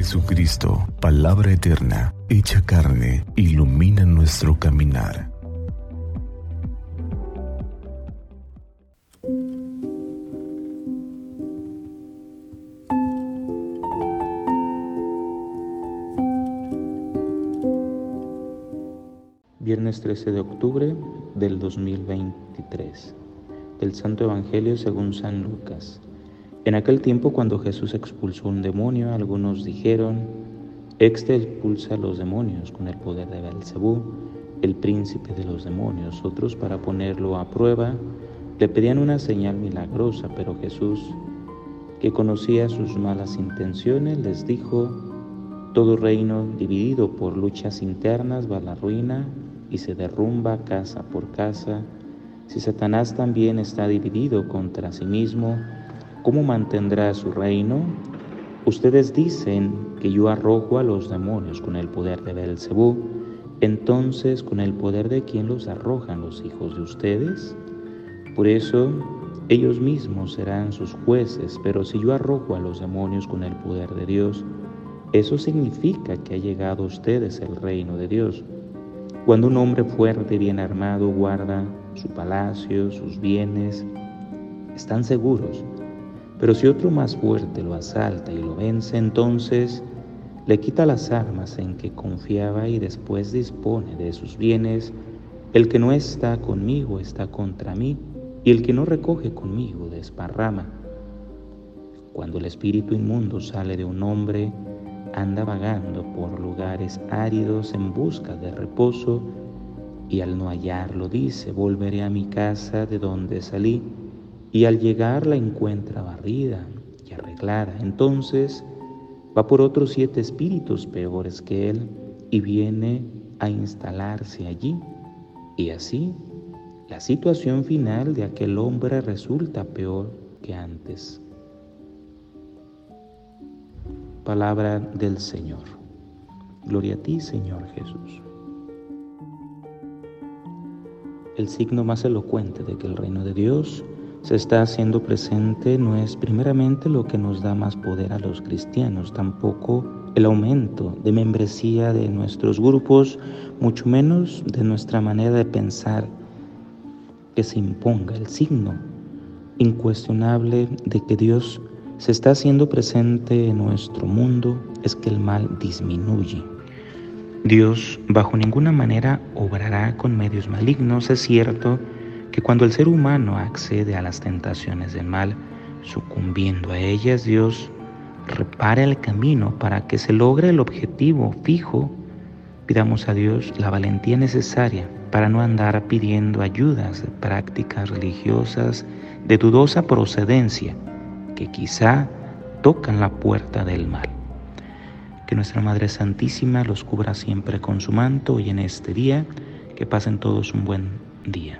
Jesucristo, palabra eterna, hecha carne, ilumina nuestro caminar. Viernes 13 de octubre del 2023. Del Santo Evangelio según San Lucas. En aquel tiempo cuando Jesús expulsó un demonio, algunos dijeron, Este expulsa a los demonios con el poder de Belcebú, el príncipe de los demonios. Otros, para ponerlo a prueba, le pedían una señal milagrosa, pero Jesús, que conocía sus malas intenciones, les dijo, Todo reino dividido por luchas internas va a la ruina y se derrumba casa por casa. Si Satanás también está dividido contra sí mismo, ¿cómo mantendrá su reino? Ustedes dicen que yo arrojo a los demonios con el poder de Belcebú, entonces con el poder de quién los arrojan los hijos de ustedes? Por eso ellos mismos serán sus jueces, pero si yo arrojo a los demonios con el poder de Dios, eso significa que ha llegado a ustedes el reino de Dios. Cuando un hombre fuerte y bien armado guarda su palacio, sus bienes, están seguros pero si otro más fuerte lo asalta y lo vence, entonces le quita las armas en que confiaba y después dispone de sus bienes. El que no está conmigo está contra mí, y el que no recoge conmigo desparrama. Cuando el espíritu inmundo sale de un hombre, anda vagando por lugares áridos en busca de reposo, y al no hallarlo dice, volveré a mi casa de donde salí y al llegar la encuentra barrida y arreglada. Entonces va por otros siete espíritus peores que él y viene a instalarse allí. Y así la situación final de aquel hombre resulta peor que antes. Palabra del Señor. Gloria a ti, Señor Jesús. El signo más elocuente de que el reino de Dios se está haciendo presente no es primeramente lo que nos da más poder a los cristianos, tampoco el aumento de membresía de nuestros grupos, mucho menos de nuestra manera de pensar que se imponga el signo incuestionable de que Dios se está haciendo presente en nuestro mundo es que el mal disminuye. Dios bajo ninguna manera obrará con medios malignos, es cierto, que cuando el ser humano accede a las tentaciones del mal, sucumbiendo a ellas, Dios repara el camino para que se logre el objetivo fijo. Pidamos a Dios la valentía necesaria para no andar pidiendo ayudas de prácticas religiosas de dudosa procedencia que quizá tocan la puerta del mal. Que nuestra Madre Santísima los cubra siempre con su manto y en este día que pasen todos un buen día.